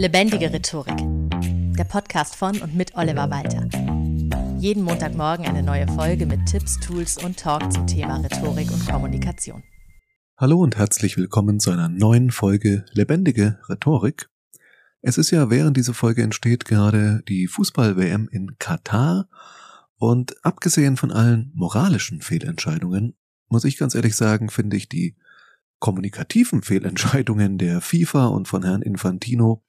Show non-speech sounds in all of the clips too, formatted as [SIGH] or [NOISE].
Lebendige Rhetorik. Der Podcast von und mit Oliver Walter. Jeden Montagmorgen eine neue Folge mit Tipps, Tools und Talk zum Thema Rhetorik und Kommunikation. Hallo und herzlich willkommen zu einer neuen Folge Lebendige Rhetorik. Es ist ja während diese Folge entsteht gerade die Fußball-WM in Katar und abgesehen von allen moralischen Fehlentscheidungen muss ich ganz ehrlich sagen, finde ich die kommunikativen Fehlentscheidungen der FIFA und von Herrn Infantino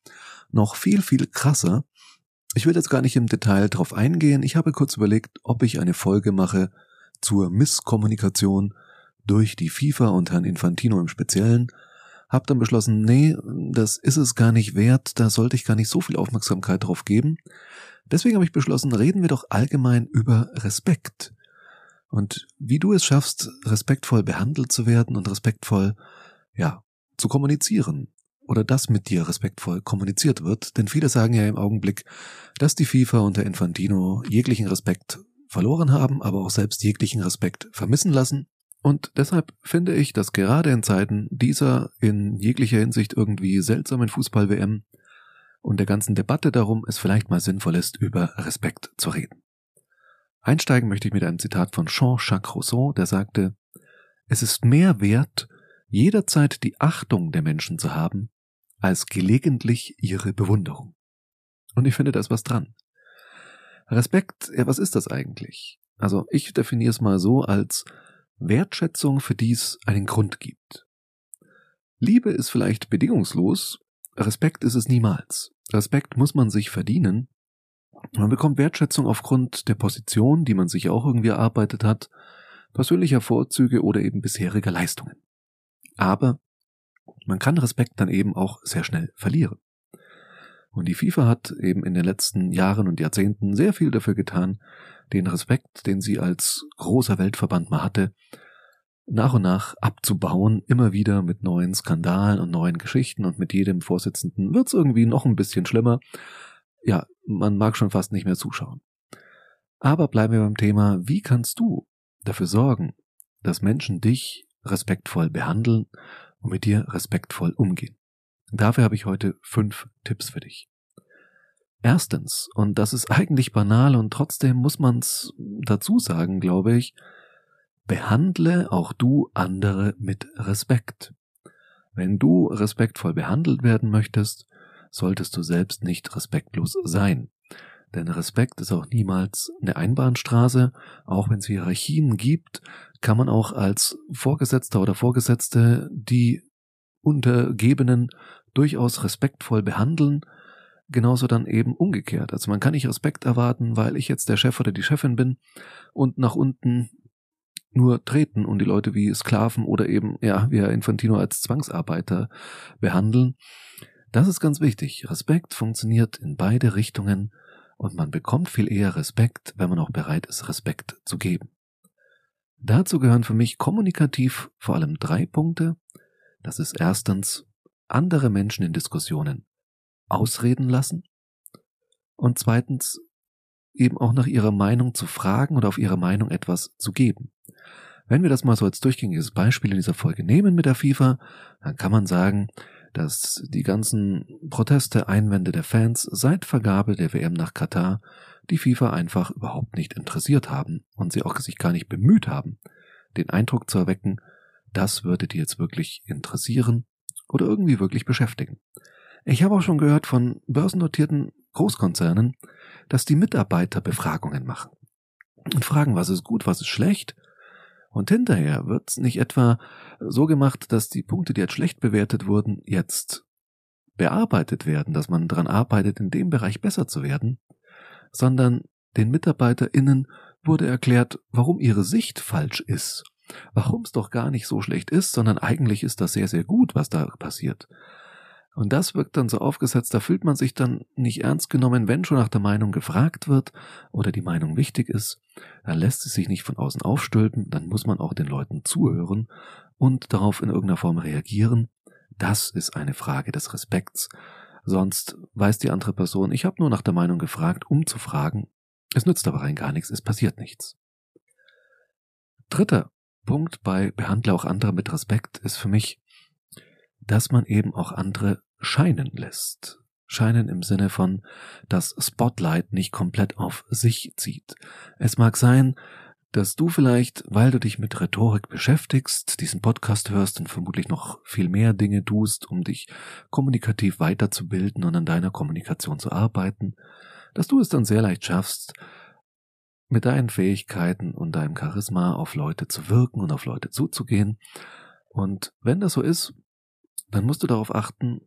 noch viel, viel krasser. Ich will jetzt gar nicht im Detail drauf eingehen. Ich habe kurz überlegt, ob ich eine Folge mache zur Misskommunikation durch die FIFA und Herrn Infantino im Speziellen. Hab dann beschlossen, nee, das ist es gar nicht wert, da sollte ich gar nicht so viel Aufmerksamkeit drauf geben. Deswegen habe ich beschlossen, reden wir doch allgemein über Respekt. Und wie du es schaffst, respektvoll behandelt zu werden und respektvoll, ja, zu kommunizieren. Oder dass mit dir respektvoll kommuniziert wird. Denn viele sagen ja im Augenblick, dass die FIFA und der Infantino jeglichen Respekt verloren haben, aber auch selbst jeglichen Respekt vermissen lassen. Und deshalb finde ich, dass gerade in Zeiten dieser in jeglicher Hinsicht irgendwie seltsamen Fußball-WM und der ganzen Debatte darum es vielleicht mal sinnvoll ist, über Respekt zu reden. Einsteigen möchte ich mit einem Zitat von Jean-Jacques Rousseau, der sagte, es ist mehr wert, jederzeit die Achtung der Menschen zu haben, als gelegentlich ihre Bewunderung. Und ich finde, da ist was dran. Respekt, ja, was ist das eigentlich? Also ich definiere es mal so als Wertschätzung, für die es einen Grund gibt. Liebe ist vielleicht bedingungslos, Respekt ist es niemals. Respekt muss man sich verdienen, man bekommt Wertschätzung aufgrund der Position, die man sich auch irgendwie erarbeitet hat, persönlicher Vorzüge oder eben bisheriger Leistungen. Aber man kann Respekt dann eben auch sehr schnell verlieren. Und die FIFA hat eben in den letzten Jahren und Jahrzehnten sehr viel dafür getan, den Respekt, den sie als großer Weltverband mal hatte, nach und nach abzubauen, immer wieder mit neuen Skandalen und neuen Geschichten und mit jedem Vorsitzenden wird's irgendwie noch ein bisschen schlimmer ja, man mag schon fast nicht mehr zuschauen. Aber bleiben wir beim Thema, wie kannst du dafür sorgen, dass Menschen dich respektvoll behandeln und mit dir respektvoll umgehen? Dafür habe ich heute fünf Tipps für dich. Erstens, und das ist [LAUGHS] eigentlich banal und trotzdem muss man es dazu sagen, glaube ich, behandle auch du andere mit Respekt. Wenn du respektvoll behandelt werden möchtest, solltest du selbst nicht respektlos sein. Denn Respekt ist auch niemals eine Einbahnstraße. Auch wenn es Hierarchien gibt, kann man auch als Vorgesetzter oder Vorgesetzte die Untergebenen durchaus respektvoll behandeln. Genauso dann eben umgekehrt. Also man kann nicht Respekt erwarten, weil ich jetzt der Chef oder die Chefin bin und nach unten nur treten und die Leute wie Sklaven oder eben, ja, wie Herr Infantino als Zwangsarbeiter behandeln. Das ist ganz wichtig. Respekt funktioniert in beide Richtungen und man bekommt viel eher Respekt, wenn man auch bereit ist, Respekt zu geben. Dazu gehören für mich kommunikativ vor allem drei Punkte. Das ist erstens andere Menschen in Diskussionen ausreden lassen und zweitens eben auch nach ihrer Meinung zu fragen oder auf ihre Meinung etwas zu geben. Wenn wir das mal so als durchgängiges Beispiel in dieser Folge nehmen mit der FIFA, dann kann man sagen, dass die ganzen Proteste, Einwände der Fans seit Vergabe der WM nach Katar die FIFA einfach überhaupt nicht interessiert haben und sie auch sich gar nicht bemüht haben, den Eindruck zu erwecken, das würde die jetzt wirklich interessieren oder irgendwie wirklich beschäftigen. Ich habe auch schon gehört von börsennotierten Großkonzernen, dass die Mitarbeiter Befragungen machen und fragen, was ist gut, was ist schlecht und hinterher wird's nicht etwa so gemacht, dass die Punkte, die als schlecht bewertet wurden, jetzt bearbeitet werden, dass man daran arbeitet, in dem Bereich besser zu werden, sondern den MitarbeiterInnen wurde erklärt, warum ihre Sicht falsch ist, warum es doch gar nicht so schlecht ist, sondern eigentlich ist das sehr, sehr gut, was da passiert. Und das wirkt dann so aufgesetzt, da fühlt man sich dann nicht ernst genommen, wenn schon nach der Meinung gefragt wird oder die Meinung wichtig ist, dann lässt es sich nicht von außen aufstülpen, dann muss man auch den Leuten zuhören und darauf in irgendeiner Form reagieren. Das ist eine Frage des Respekts. Sonst weiß die andere Person, ich habe nur nach der Meinung gefragt, um zu fragen. Es nützt aber rein gar nichts, es passiert nichts. Dritter Punkt bei Behandle auch andere mit Respekt ist für mich, dass man eben auch andere scheinen lässt. scheinen im Sinne von das Spotlight nicht komplett auf sich zieht. Es mag sein, dass du vielleicht, weil du dich mit Rhetorik beschäftigst, diesen Podcast hörst und vermutlich noch viel mehr Dinge tust, um dich kommunikativ weiterzubilden und an deiner Kommunikation zu arbeiten, dass du es dann sehr leicht schaffst, mit deinen Fähigkeiten und deinem Charisma auf Leute zu wirken und auf Leute zuzugehen. Und wenn das so ist, dann musst du darauf achten,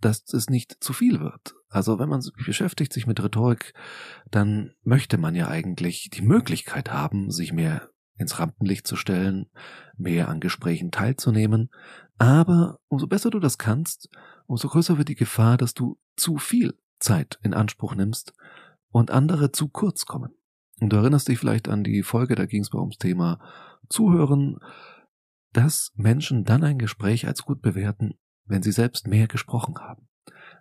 dass es nicht zu viel wird. Also wenn man sich beschäftigt sich mit Rhetorik, dann möchte man ja eigentlich die Möglichkeit haben, sich mehr ins Rampenlicht zu stellen, mehr an Gesprächen teilzunehmen. Aber umso besser du das kannst, umso größer wird die Gefahr, dass du zu viel Zeit in Anspruch nimmst und andere zu kurz kommen. Und du erinnerst dich vielleicht an die Folge, da ging es bei ums Thema Zuhören, dass Menschen dann ein Gespräch als gut bewerten, wenn sie selbst mehr gesprochen haben.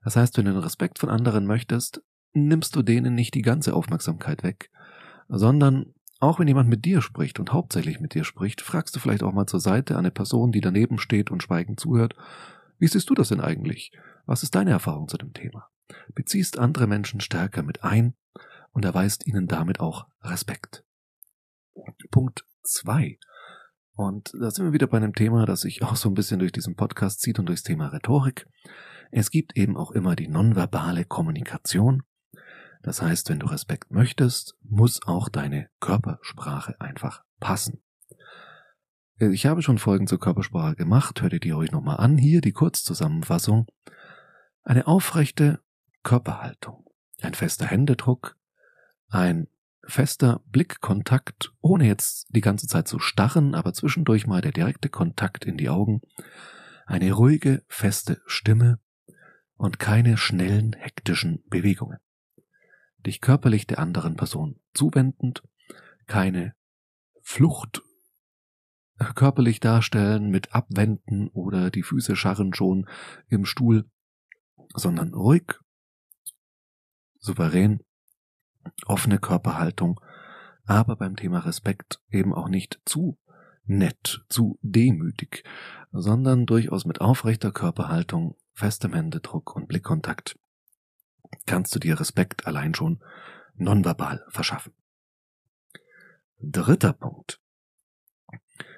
Das heißt, wenn du den Respekt von anderen möchtest, nimmst du denen nicht die ganze Aufmerksamkeit weg, sondern auch wenn jemand mit dir spricht und hauptsächlich mit dir spricht, fragst du vielleicht auch mal zur Seite eine Person, die daneben steht und schweigend zuhört, wie siehst du das denn eigentlich? Was ist deine Erfahrung zu dem Thema? Beziehst andere Menschen stärker mit ein und erweist ihnen damit auch Respekt. Punkt zwei und da sind wir wieder bei einem Thema, das sich auch so ein bisschen durch diesen Podcast zieht und durchs Thema Rhetorik. Es gibt eben auch immer die nonverbale Kommunikation. Das heißt, wenn du Respekt möchtest, muss auch deine Körpersprache einfach passen. Ich habe schon Folgen zur Körpersprache gemacht, hört ihr die euch nochmal an. Hier die Kurzzusammenfassung. Eine aufrechte Körperhaltung, ein fester Händedruck, ein fester Blickkontakt, ohne jetzt die ganze Zeit zu starren, aber zwischendurch mal der direkte Kontakt in die Augen, eine ruhige, feste Stimme und keine schnellen, hektischen Bewegungen. Dich körperlich der anderen Person zuwendend, keine Flucht körperlich darstellen mit Abwenden oder die Füße scharren schon im Stuhl, sondern ruhig, souverän offene Körperhaltung, aber beim Thema Respekt eben auch nicht zu nett, zu demütig, sondern durchaus mit aufrechter Körperhaltung, festem Händedruck und Blickkontakt kannst du dir Respekt allein schon nonverbal verschaffen. Dritter Punkt.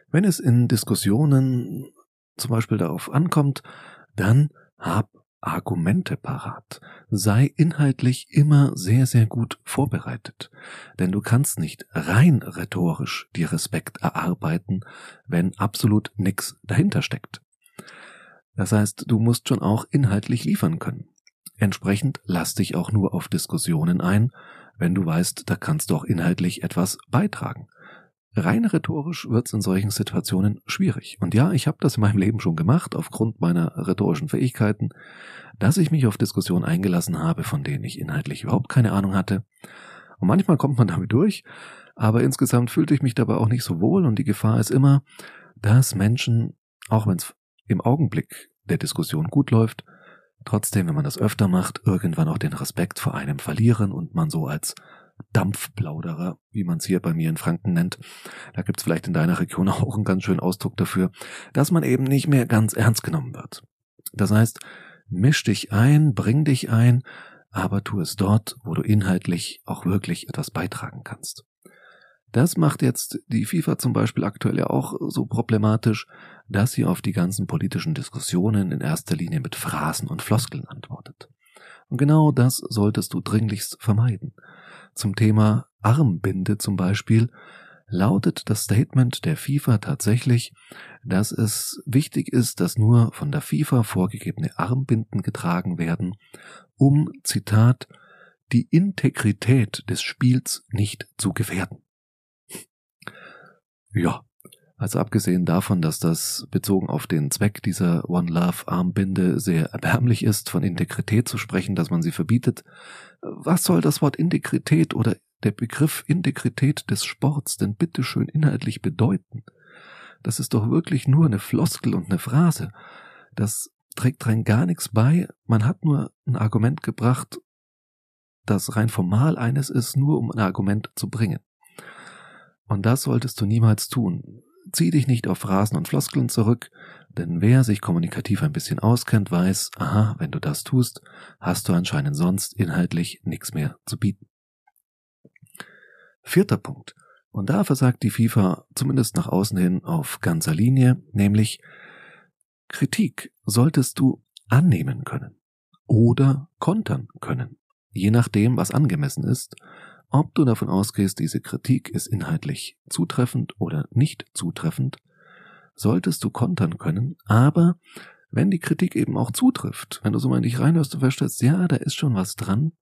Wenn es in Diskussionen zum Beispiel darauf ankommt, dann hab Argumente parat. Sei inhaltlich immer sehr, sehr gut vorbereitet. Denn du kannst nicht rein rhetorisch die Respekt erarbeiten, wenn absolut nichts dahinter steckt. Das heißt, du musst schon auch inhaltlich liefern können. Entsprechend lass dich auch nur auf Diskussionen ein, wenn du weißt, da kannst du auch inhaltlich etwas beitragen. Rein rhetorisch wird es in solchen Situationen schwierig. Und ja, ich habe das in meinem Leben schon gemacht, aufgrund meiner rhetorischen Fähigkeiten, dass ich mich auf Diskussionen eingelassen habe, von denen ich inhaltlich überhaupt keine Ahnung hatte. Und manchmal kommt man damit durch, aber insgesamt fühlte ich mich dabei auch nicht so wohl und die Gefahr ist immer, dass Menschen, auch wenn es im Augenblick der Diskussion gut läuft, trotzdem, wenn man das öfter macht, irgendwann auch den Respekt vor einem verlieren und man so als Dampfplauderer, wie man es hier bei mir in Franken nennt. Da gibt's vielleicht in deiner Region [LAUGHS] auch einen ganz schönen Ausdruck dafür, dass man eben nicht mehr ganz ernst genommen wird. Das heißt, misch dich ein, bring dich ein, aber tu es dort, wo du inhaltlich auch wirklich etwas beitragen kannst. Das macht jetzt die FIFA zum Beispiel aktuell ja auch so problematisch, dass sie auf die ganzen politischen Diskussionen in erster Linie mit Phrasen und Floskeln antwortet. Und genau das solltest du dringlichst vermeiden. Zum Thema Armbinde zum Beispiel lautet das Statement der FIFA tatsächlich, dass es wichtig ist, dass nur von der FIFA vorgegebene Armbinden getragen werden, um, Zitat, die Integrität des Spiels nicht zu gefährden. Ja, also abgesehen davon, dass das bezogen auf den Zweck dieser One Love Armbinde sehr erbärmlich ist, von Integrität zu sprechen, dass man sie verbietet, was soll das Wort Integrität oder der Begriff Integrität des Sports denn bitteschön inhaltlich bedeuten? Das ist doch wirklich nur eine Floskel und eine Phrase. Das trägt rein gar nichts bei. Man hat nur ein Argument gebracht, das rein formal eines ist, nur um ein Argument zu bringen. Und das solltest du niemals tun. Zieh dich nicht auf Phrasen und Floskeln zurück, Denn wer sich kommunikativ ein bisschen auskennt, weiß, aha, wenn du das tust, hast du anscheinend sonst inhaltlich nichts mehr zu bieten. Vierter Punkt. Und da versagt die FIFA zumindest nach außen hin auf ganzer Linie, nämlich Kritik solltest du annehmen können oder kontern können, je nachdem, was angemessen ist, ob du davon ausgehst, diese Kritik ist inhaltlich zutreffend oder nicht zutreffend, solltest du kontern können, aber wenn die Kritik eben auch zutrifft, wenn du so mal in dich reinhörst und feststellst, ja, da ist schon was dran,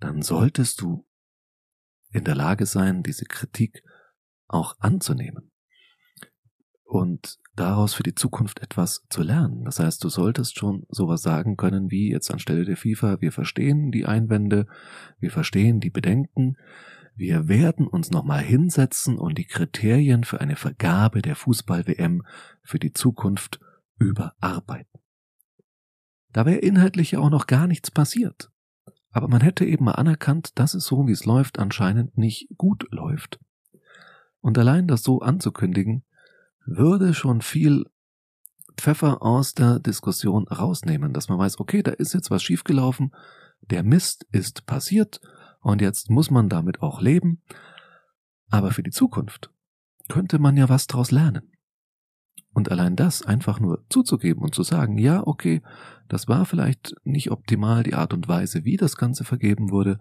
dann solltest du in der Lage sein, diese Kritik auch anzunehmen und daraus für die Zukunft etwas zu lernen. Das heißt, du solltest schon sowas sagen können wie jetzt anstelle der FIFA, wir verstehen die Einwände, wir verstehen die Bedenken, wir werden uns nochmal hinsetzen und die Kriterien für eine Vergabe der Fußball-WM für die Zukunft überarbeiten. Da wäre inhaltlich ja auch noch gar nichts passiert. Aber man hätte eben mal anerkannt, dass es so, wie es läuft, anscheinend nicht gut läuft. Und allein das so anzukündigen, würde schon viel Pfeffer aus der Diskussion rausnehmen, dass man weiß, okay, da ist jetzt was schiefgelaufen, der Mist ist passiert und jetzt muss man damit auch leben. Aber für die Zukunft könnte man ja was draus lernen. Und allein das einfach nur zuzugeben und zu sagen, ja, okay, das war vielleicht nicht optimal die Art und Weise, wie das Ganze vergeben wurde,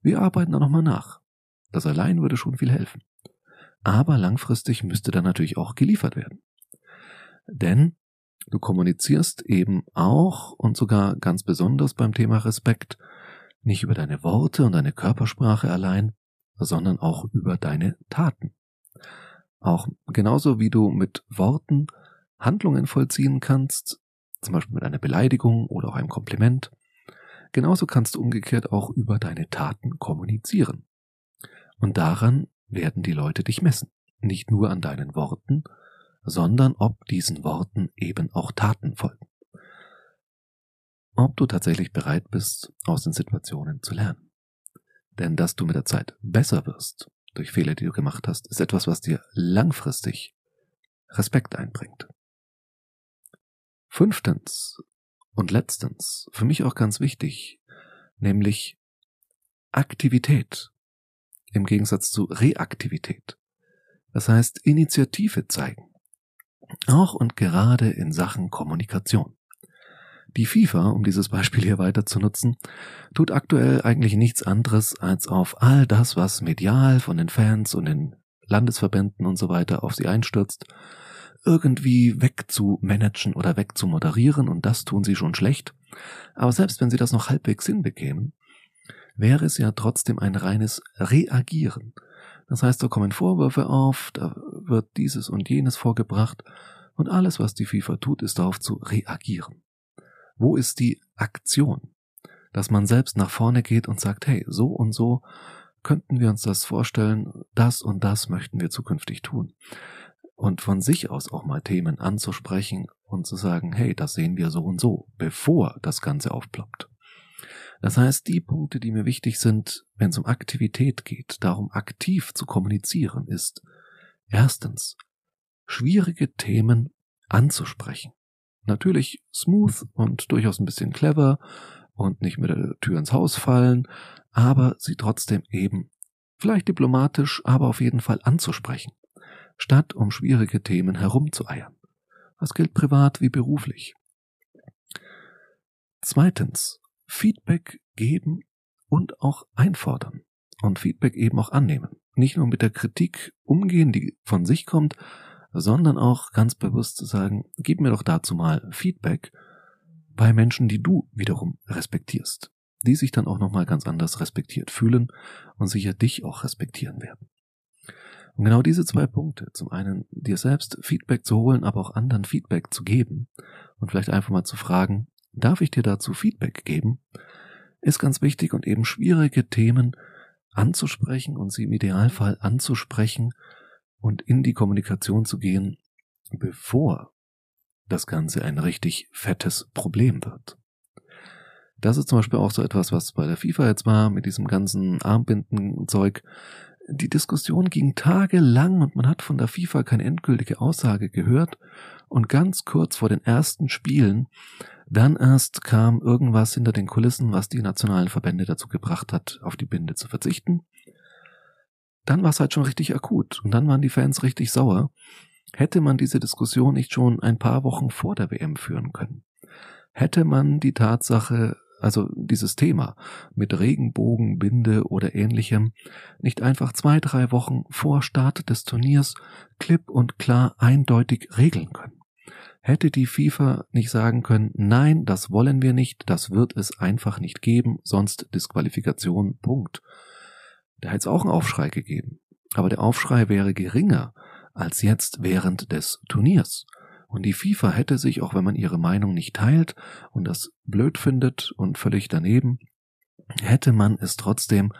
wir arbeiten da nochmal nach. Das allein würde schon viel helfen. Aber langfristig müsste dann natürlich auch geliefert werden. Denn du kommunizierst eben auch und sogar ganz besonders beim Thema Respekt nicht über deine Worte und deine Körpersprache allein, sondern auch über deine Taten. Auch genauso wie du mit Worten Handlungen vollziehen kannst, zum Beispiel mit einer Beleidigung oder auch einem Kompliment, genauso kannst du umgekehrt auch über deine Taten kommunizieren. Und daran werden die Leute dich messen. Nicht nur an deinen Worten, sondern ob diesen Worten eben auch Taten folgen ob du tatsächlich bereit bist, aus den Situationen zu lernen. Denn dass du mit der Zeit besser wirst durch Fehler, die du gemacht hast, ist etwas, was dir langfristig Respekt einbringt. Fünftens und letztens, für mich auch ganz wichtig, nämlich Aktivität im Gegensatz zu Reaktivität. Das heißt Initiative zeigen. Auch und gerade in Sachen Kommunikation. Die FIFA, um dieses Beispiel hier weiter zu nutzen, tut aktuell eigentlich nichts anderes, als auf all das, was medial von den Fans und den Landesverbänden und so weiter auf sie einstürzt, irgendwie wegzumanagen oder wegzumoderieren und das tun sie schon schlecht. Aber selbst wenn sie das noch halbwegs hinbekämen, wäre es ja trotzdem ein reines Reagieren. Das heißt, da kommen Vorwürfe auf, da wird dieses und jenes vorgebracht und alles, was die FIFA tut, ist darauf zu reagieren. Wo ist die Aktion? Dass man selbst nach vorne geht und sagt, hey, so und so könnten wir uns das vorstellen, das und das möchten wir zukünftig tun. Und von sich aus auch mal Themen anzusprechen und zu sagen, hey, das sehen wir so und so, bevor das Ganze aufploppt. Das heißt, die Punkte, die mir wichtig sind, wenn es um Aktivität geht, darum aktiv zu kommunizieren, ist erstens, schwierige Themen anzusprechen. Natürlich smooth und durchaus ein bisschen clever und nicht mit der Tür ins Haus fallen, aber sie trotzdem eben vielleicht diplomatisch, aber auf jeden Fall anzusprechen, statt um schwierige Themen herumzueiern. Das gilt privat wie beruflich. Zweitens, Feedback geben und auch einfordern und Feedback eben auch annehmen. Nicht nur mit der Kritik umgehen, die von sich kommt, sondern auch ganz bewusst zu sagen, gib mir doch dazu mal Feedback bei Menschen, die du wiederum respektierst, die sich dann auch nochmal ganz anders respektiert fühlen und sicher dich auch respektieren werden. Und genau diese zwei Punkte, zum einen dir selbst Feedback zu holen, aber auch anderen Feedback zu geben und vielleicht einfach mal zu fragen, darf ich dir dazu Feedback geben, ist ganz wichtig und eben schwierige Themen anzusprechen und sie im Idealfall anzusprechen und in die Kommunikation zu gehen, bevor das Ganze ein richtig fettes Problem wird. Das ist zum Beispiel auch so etwas, was bei der FIFA jetzt war, mit diesem ganzen Armbinden-Zeug. die Diskussion ging tagelang und man hat von der FIFA keine endgültige Aussage gehört. Und ganz kurz vor den ersten Spielen, dann erst kam irgendwas hinter den Kulissen, was die nationalen Verbände dazu gebracht hat, auf die Binde zu verzichten. Dann war es halt schon richtig akut und dann waren die Fans richtig sauer. Hätte man diese Diskussion nicht schon ein paar Wochen vor der WM führen können? Hätte man die Tatsache also dieses Thema mit Regenbogen, Binde oder ähnlichem, nicht einfach zwei, drei Wochen vor Start des Turniers klipp und klar eindeutig regeln können. Hätte die FIFA nicht sagen können, nein, das wollen wir nicht, das wird es einfach nicht geben, sonst Disqualifikation, Punkt. Da hätte es auch einen Aufschrei gegeben. Aber der Aufschrei wäre geringer als jetzt während des Turniers. Und die FIFA hätte sich, auch wenn man ihre Meinung nicht teilt und das blöd findet und völlig daneben, hätte man es trotzdem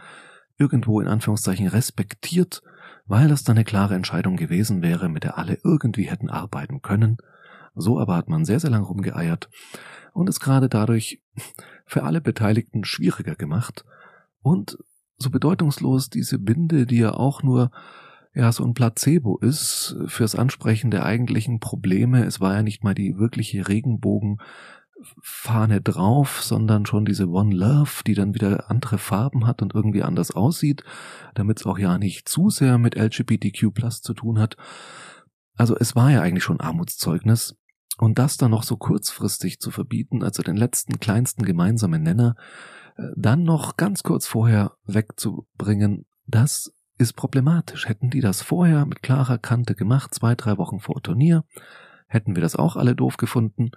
irgendwo in Anführungszeichen respektiert, weil das dann eine klare Entscheidung gewesen wäre, mit der alle irgendwie hätten arbeiten können. So aber hat man sehr, sehr lang rumgeeiert und es gerade dadurch für alle Beteiligten schwieriger gemacht und so bedeutungslos diese Binde, die ja auch nur ja so ein Placebo ist fürs Ansprechen der eigentlichen Probleme. Es war ja nicht mal die wirkliche Regenbogenfahne drauf, sondern schon diese One Love, die dann wieder andere Farben hat und irgendwie anders aussieht, damit es auch ja nicht zu sehr mit LGBTQ Plus zu tun hat. Also es war ja eigentlich schon Armutszeugnis. Und das dann noch so kurzfristig zu verbieten, also den letzten kleinsten gemeinsamen Nenner, äh, dann noch ganz kurz vorher wegzubringen, das ist problematisch. Hätten die das vorher mit klarer Kante gemacht, zwei, drei Wochen vor Turnier, hätten wir das auch alle doof gefunden,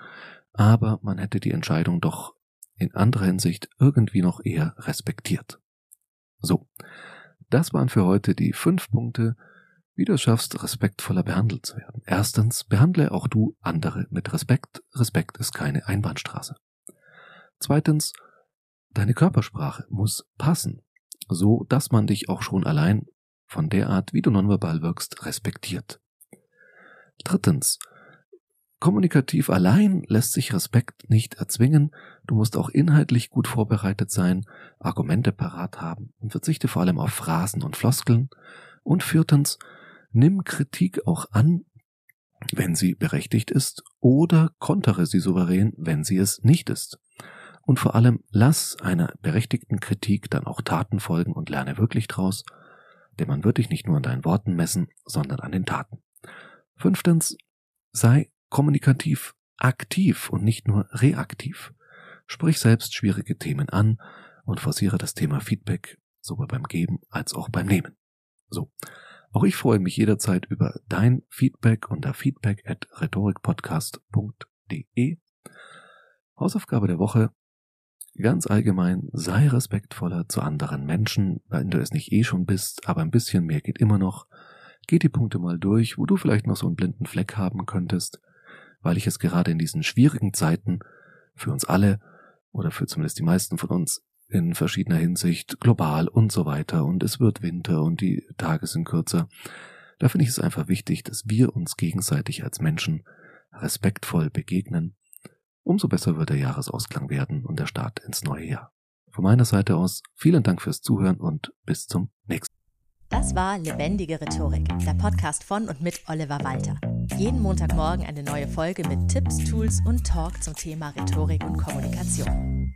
aber man hätte die Entscheidung doch in anderer Hinsicht irgendwie noch eher respektiert. So, das waren für heute die fünf Punkte, wie du es schaffst, respektvoller behandelt zu werden. Erstens, behandle auch du andere mit Respekt. Respekt ist keine Einbahnstraße. Zweitens, deine Körpersprache muss passen so dass man dich auch schon allein von der Art, wie du nonverbal wirkst, respektiert. Drittens. Kommunikativ allein lässt sich Respekt nicht erzwingen, du musst auch inhaltlich gut vorbereitet sein, Argumente parat haben und verzichte vor allem auf Phrasen und Floskeln. Und viertens, nimm Kritik auch an, wenn sie berechtigt ist, oder kontere sie souverän, wenn sie es nicht ist. Und vor allem lass einer berechtigten Kritik dann auch Taten folgen und lerne wirklich draus, denn man wird dich nicht nur an deinen Worten messen, sondern an den Taten. Fünftens, sei kommunikativ aktiv und nicht nur reaktiv. Sprich selbst schwierige Themen an und forciere das Thema Feedback sowohl beim Geben als auch beim Nehmen. So. Auch ich freue mich jederzeit über dein Feedback unter feedback at rhetorikpodcast.de. Hausaufgabe der Woche. Ganz allgemein, sei respektvoller zu anderen Menschen, wenn du es nicht eh schon bist, aber ein bisschen mehr geht immer noch. Geh die Punkte mal durch, wo du vielleicht noch so einen blinden Fleck haben könntest, weil ich es gerade in diesen schwierigen Zeiten für uns alle oder für zumindest die meisten von uns in verschiedener Hinsicht global und so weiter und es wird Winter und die Tage sind kürzer. Da finde ich es einfach wichtig, dass wir uns gegenseitig als Menschen respektvoll begegnen umso besser wird der Jahresausklang werden und der Start ins neue Jahr. Von meiner Seite aus vielen Dank fürs Zuhören und bis zum nächsten Mal. Das war Lebendige Rhetorik, der Podcast von und mit Oliver Walter. Jeden Montagmorgen eine neue Folge mit Tipps, Tools und Talk zum Thema Rhetorik und Kommunikation.